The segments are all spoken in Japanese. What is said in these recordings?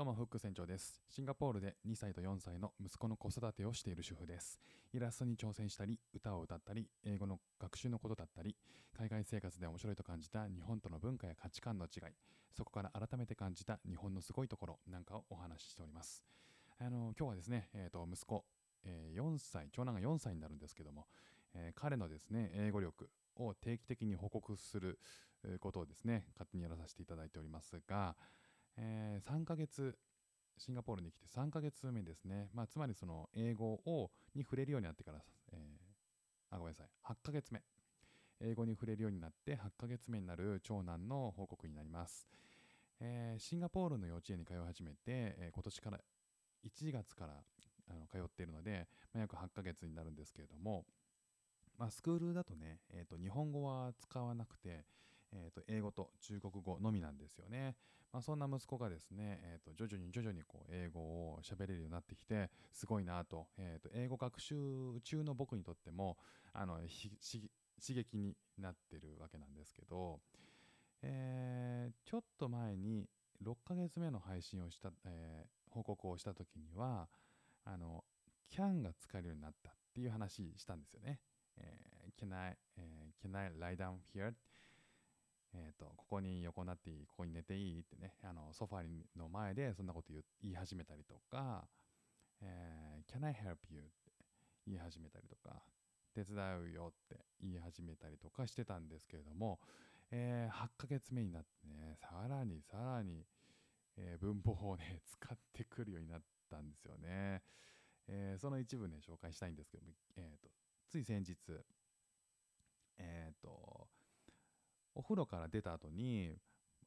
どうも、フック船長です。シンガポールで2歳と4歳の息子の子育てをしている主婦です。イラストに挑戦したり、歌を歌ったり、英語の学習のことだったり、海外生活で面白いと感じた日本との文化や価値観の違い、そこから改めて感じた日本のすごいところなんかをお話ししております。あの今日はですね、えー、と息子、えー4歳、長男が4歳になるんですけども、えー彼のですね、英語力を定期的に報告することをですね、勝手にやらさせていただいておりますが、えー3ヶ月シンガポールに来て3ヶ月目ですね、まあ、つまりその英語をに触れるようになってから、えーあごめんなさい。8ヶ月目。英語に触れるようになって8ヶ月目になる長男の報告になります、えーシンガポールの幼稚園に通い始めて、えー今年から1月からあの通っているので、まあ、約8ヶ月になるんですけれども、まあ、スクールだとね、えー、と日本語は使わなくて、えー、と英語と中国語のみなんですよね。まあ、そんな息子がですね、えー、と徐々に徐々にこう英語を喋れるようになってきてすごいなと,、えー、と英語学習中の僕にとってもあのひし刺激になってるわけなんですけど、えーちょっと前に6ヶ月目の配信をした、えー報告をした時にはあの can が使えるようになったっていう話したんですよね。えー can, I, えー can I lie down here? えー、とここに横になっていいここに寝ていい？っソファーの前でそんなこと言い始めたりとか、えー Can I help you? って言い始めたりとか手伝うよって言い始めたりとかしてたんですけれども、え8ヶ月目になってねさらにさらに、えー文法をね使ってくるようになったんですよね、えーその一部ね紹介したいんですけども、えーとつい先日えっ、とお風呂から出た後に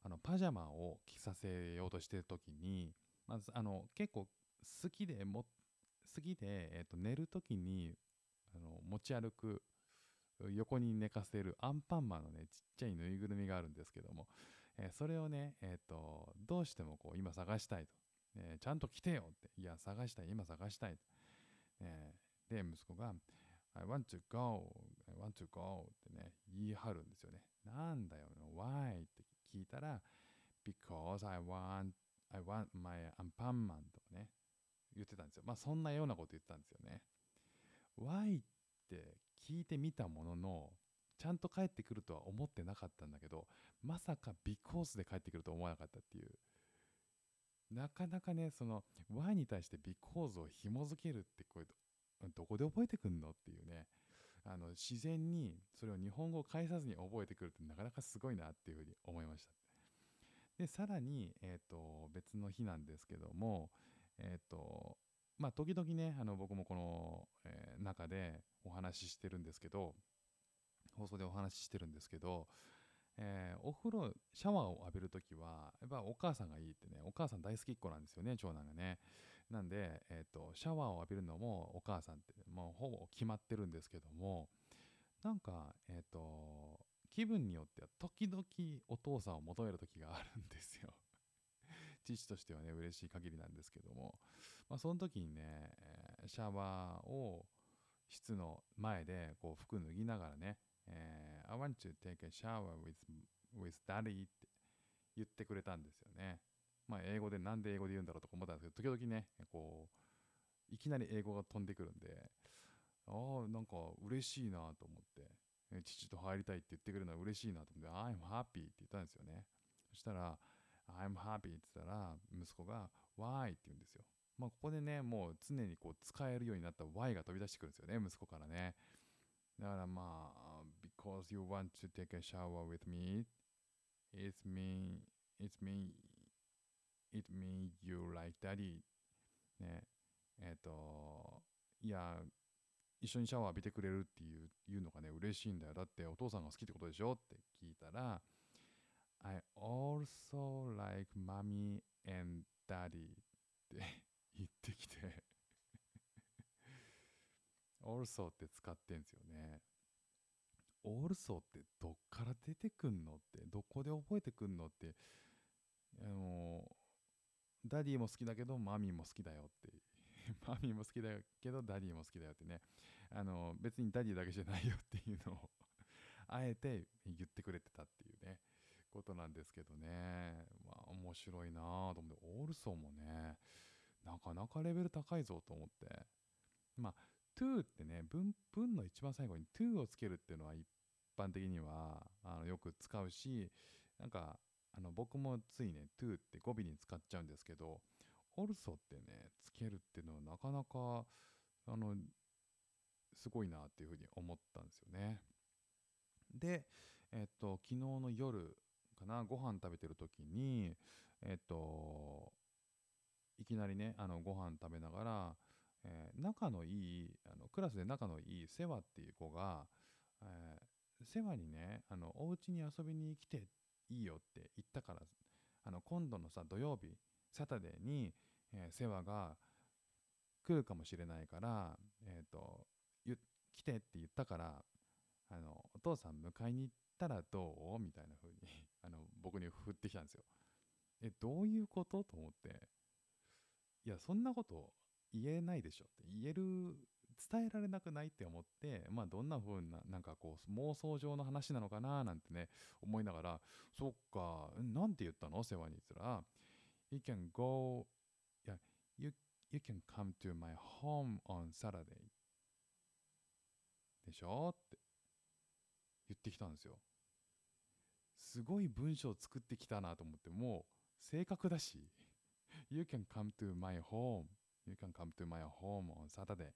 あのパジャマを着させようとしてる時にまずあの結構好きでも好きで、えー、と寝る時にあの持ち歩く横に寝かせるアンパンマンのねちっちゃいぬいぐるみがあるんですけども、えーそれをね、えー、とどうしてもこう今探したいと、えーちゃんと来てよって。いや探したい。今探したいと、えーで息子が I want to go, I want to go ってね、言い張るんですよね。なんだよ、why たら、because I want, I want my アンパンマンとかね、言ってたんですよ。まあそんなようなこと言ってたんですよね。why って聞いてみたものの、ちゃんと帰ってくるとは思ってなかったんだけど、まさか because で帰ってくると思わなかったっていう。なかなかね、その why に対して because を紐づけるってこれどこで覚えてくんのっていうねあの自然にそれを日本語を返さずに覚えてくるってなかなかすごいなっていうふうに思いました。でさらに、えー、と別の日なんですけどもえっ、とまあ時々ねあの僕もこの、えー中でお話ししてるんですけど放送でお話ししてるんですけど、えーお風呂シャワーを浴びるときはやっぱお母さんがいいってねお母さん大好きっ子なんですよね長男がね。なんで、えー、とシャワーを浴びるのもお母さんってもうほぼ決まってるんですけどもなんかえっ、と気分によっては時々お父さんを求める時があるんですよ 父としてはね嬉しい限りなんですけども、まあ、その時にね、シャワーを室の前でこう服脱ぎながらね、えー I want to take a shower with, with daddy って言ってくれたんですよね。まあ、英語でなんで英語で言うんだろうとか思ったんですけど、時々ね、こう、いきなり英語が飛んでくるんで、ああ、なんか嬉しいなと思って、父と入りたいって言ってくれるのは嬉しいなと思って、I'm happy って言ったんですよね。そしたら、I'm happy って言ったら、息子が Why って言うんですよ。まあ、ここでね、もう常にこう使えるようになった Y が飛び出してくるんですよね、息子からね。だからまあ、because you want to take a shower with me, it's mean, it's mean, it mean you like daddy. ね、えっ、と、いや、一緒にシャワー浴びてくれるっていういうのがね、嬉しいんだよ。だってお父さんが好きってことでしょって聞いたら、I also like mommy and daddy って言ってきて also って使ってんですよね。also ってどっから出てくんのって、どこで覚えてくんのって、あの、 daddy も好きだけど、 mommy も好きだよって、mommy も好きだけど、 daddy も好きだよってね、あの、別に daddy だけじゃないよっていうのを、あえて言ってくれてたっていうね、ことなんですけどね、まあ面白いなぁと思って、オールソーもね、なかなかレベル高いぞと思って。まあ to ってね文文の一番最後に to をつけるっていうのは一般的にはあのよく使うしなんかあの僕もついね to って語尾に使っちゃうんですけど also ってねつけるっていうのはなかなかあのすごいなっていうふうに思ったんですよね。でえっと昨日の夜かなご飯食べてる時にえっといきなりねあのご飯食べながら、えー仲のいいあのクラスで仲のいい世話っていう子が、えー世話にねあのお家に遊びに来ていいよって言ったからあの今度のさ土曜日サタデーに、えー世話が来るかもしれないから、えー、と来てって言ったからあのお父さん迎えに行ったらどう？みたいな風に あの僕に振ってきたんですよ。えどういうこと？と思って。いやそんなこと言えないでしょって。言える伝えられなくないって思ってまあどんな風ななんかこう妄想上の話なのかななんてね思いながらそっかなんて言ったの？世話に言ったら You can go いや you, you can come to my home on Saturday. でしょ？って。言ってきたんですよ。すごい文章を作ってきたなと思ってもう正確だし。You can come to my home. You can come to my home on Saturday.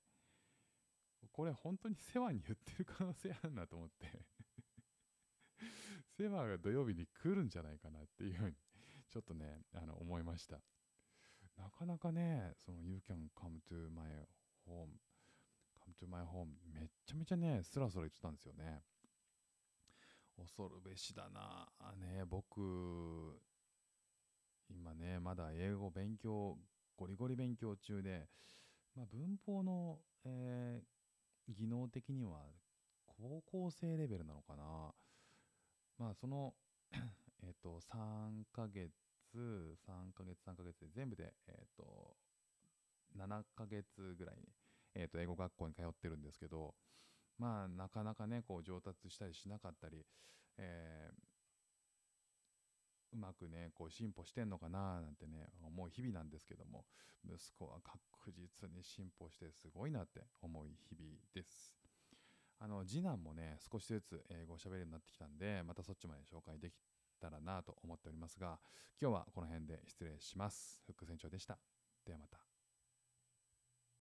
これ本当に世話に言ってる可能性あるなと思って。世話が土曜日に来るんじゃないかなっていうふうにちょっとねあの思いました。なかなかねその You can come to my home come to my home めっちゃめちゃねスラスラ言ってたんですよね。恐るべしだなあね。僕今ねまだ英語勉強ゴリゴリ勉強中で、まあ、文法の、えー技能的には高校生レベルなのかな。まあその えっと3ヶ月3ヶ月3ヶ月で全部でえっと7ヶ月ぐらいに、えっと英語学校に通ってるんですけどまあなかなかねこう上達したりしなかったり、えーうまくねこう進歩してんのかななんてね思う日々なんですけども息子は確実に進歩してすごいなって思う日々です。あの次男もね少しずつ英語を喋るようになってきたんでまたそっちまで紹介できたらなと思っておりますが今日はこの辺で失礼します。フック船長でした。ではまた。